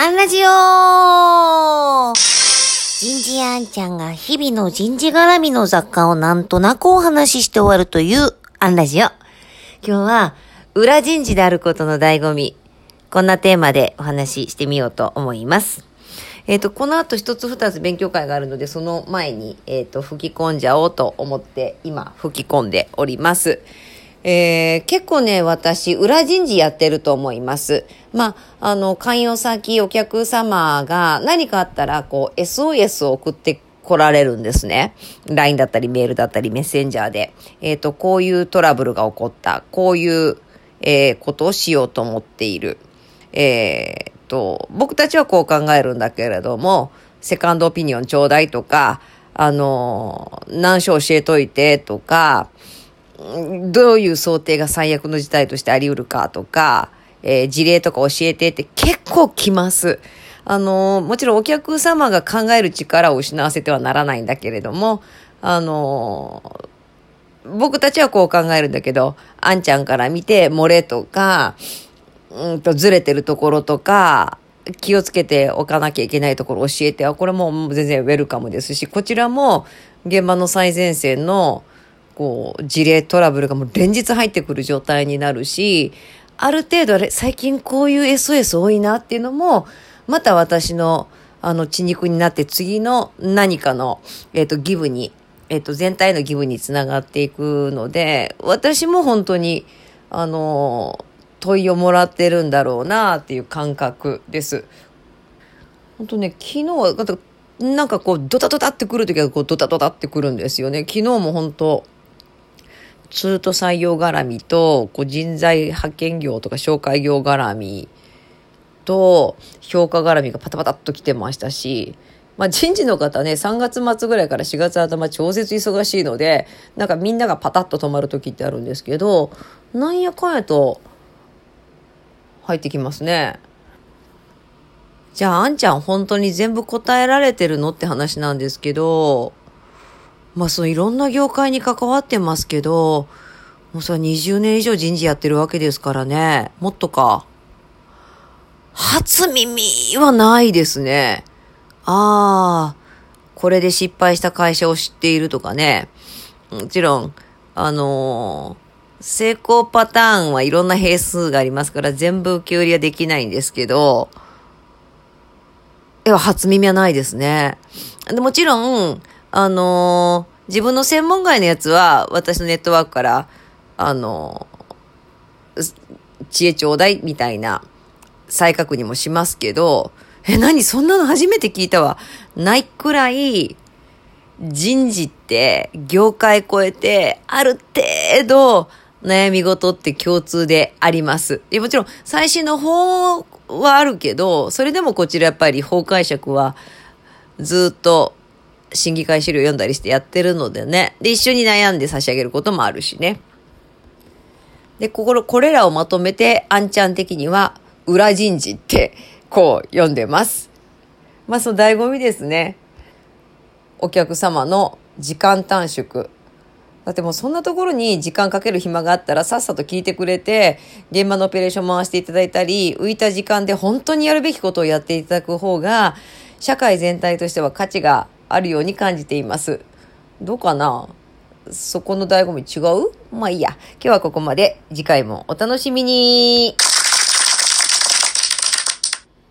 アンラジオ人事あんちゃんが日々の人事絡みの雑貨をなんとなくお話しして終わるというアンラジオ。今日は裏人事であることの醍醐味。こんなテーマでお話ししてみようと思います。えっ、ー、と、この後一つ二つ勉強会があるので、その前に、えっ、ー、と、吹き込んじゃおうと思って、今、吹き込んでおります。えー、結構ね、私、裏人事やってると思います。まあ、あの、関与先、お客様が何かあったら、こう、SOS を送って来られるんですね。LINE だったり、メールだったり、メッセンジャーで。えっ、ー、と、こういうトラブルが起こった。こういう、えー、ことをしようと思っている。えー、と、僕たちはこう考えるんだけれども、セカンドオピニオンちょうだいとか、あの、何章教えといてとか、どういう想定が最悪の事態としてあり得るかとか、えー、事例とか教えてって結構来ます。あのー、もちろんお客様が考える力を失わせてはならないんだけれども、あのー、僕たちはこう考えるんだけど、あんちゃんから見て漏れとか、うんとずれてるところとか、気をつけておかなきゃいけないところ教えては、これも全然ウェルカムですし、こちらも現場の最前線のこう、事例トラブルがもう連日入ってくる状態になるし、ある程度、最近こういう SOS 多いなっていうのも、また私の、あの、血肉になって次の何かの、えっ、ー、と、ギブに、えっ、ー、と、全体のギブにつながっていくので、私も本当に、あの、問いをもらってるんだろうなっていう感覚です。本当ね、昨日は、なんかこう、ドタドタってくるときは、こう、ドタドタってくるんですよね。昨日も本当通途採用絡みと、こう人材派遣業とか紹介業絡みと、評価絡みがパタパタっと来てましたし、まあ人事の方ね、3月末ぐらいから4月頭超絶忙しいので、なんかみんながパタッと止まる時ってあるんですけど、なんやかんやと入ってきますね。じゃあ、あんちゃん本当に全部答えられてるの？って話なんですけど、まあそのいろんな業界に関わってますけど、もうそれ20年以上人事やってるわけですからね。もっとか。初耳はないですね。ああ、これで失敗した会社を知っているとかね。もちろん、あのー、成功パターンはいろんな変数がありますから全部受け売りはできないんですけど、いや、初耳はないですね。でもちろん、あのー、自分の専門外のやつは、私のネットワークから、あのー、知恵ちょうだいみたいな再確認もしますけど、え、何そんなの初めて聞いたわ。ないくらい、人事って業界超えて、ある程度、悩み事って共通であります。もちろん、最新の法はあるけど、それでもこちらやっぱり法解釈はずっと審議会資料読んだりしてやってるのでね。で、一緒に悩んで差し上げることもあるしね。で、ここ、これらをまとめて、あんちゃん的には、裏人事って、こう読んでます。まあ、その醍醐味ですね。お客様の時間短縮。だってもうそんなところに時間かける暇があったらさっさと聞いてくれて、現場のオペレーション回していただいたり、浮いた時間で本当にやるべきことをやっていただく方が、社会全体としては価値があるように感じています。どうかな？そこの醍醐味違う？まあいいや。今日はここまで。次回もお楽しみに。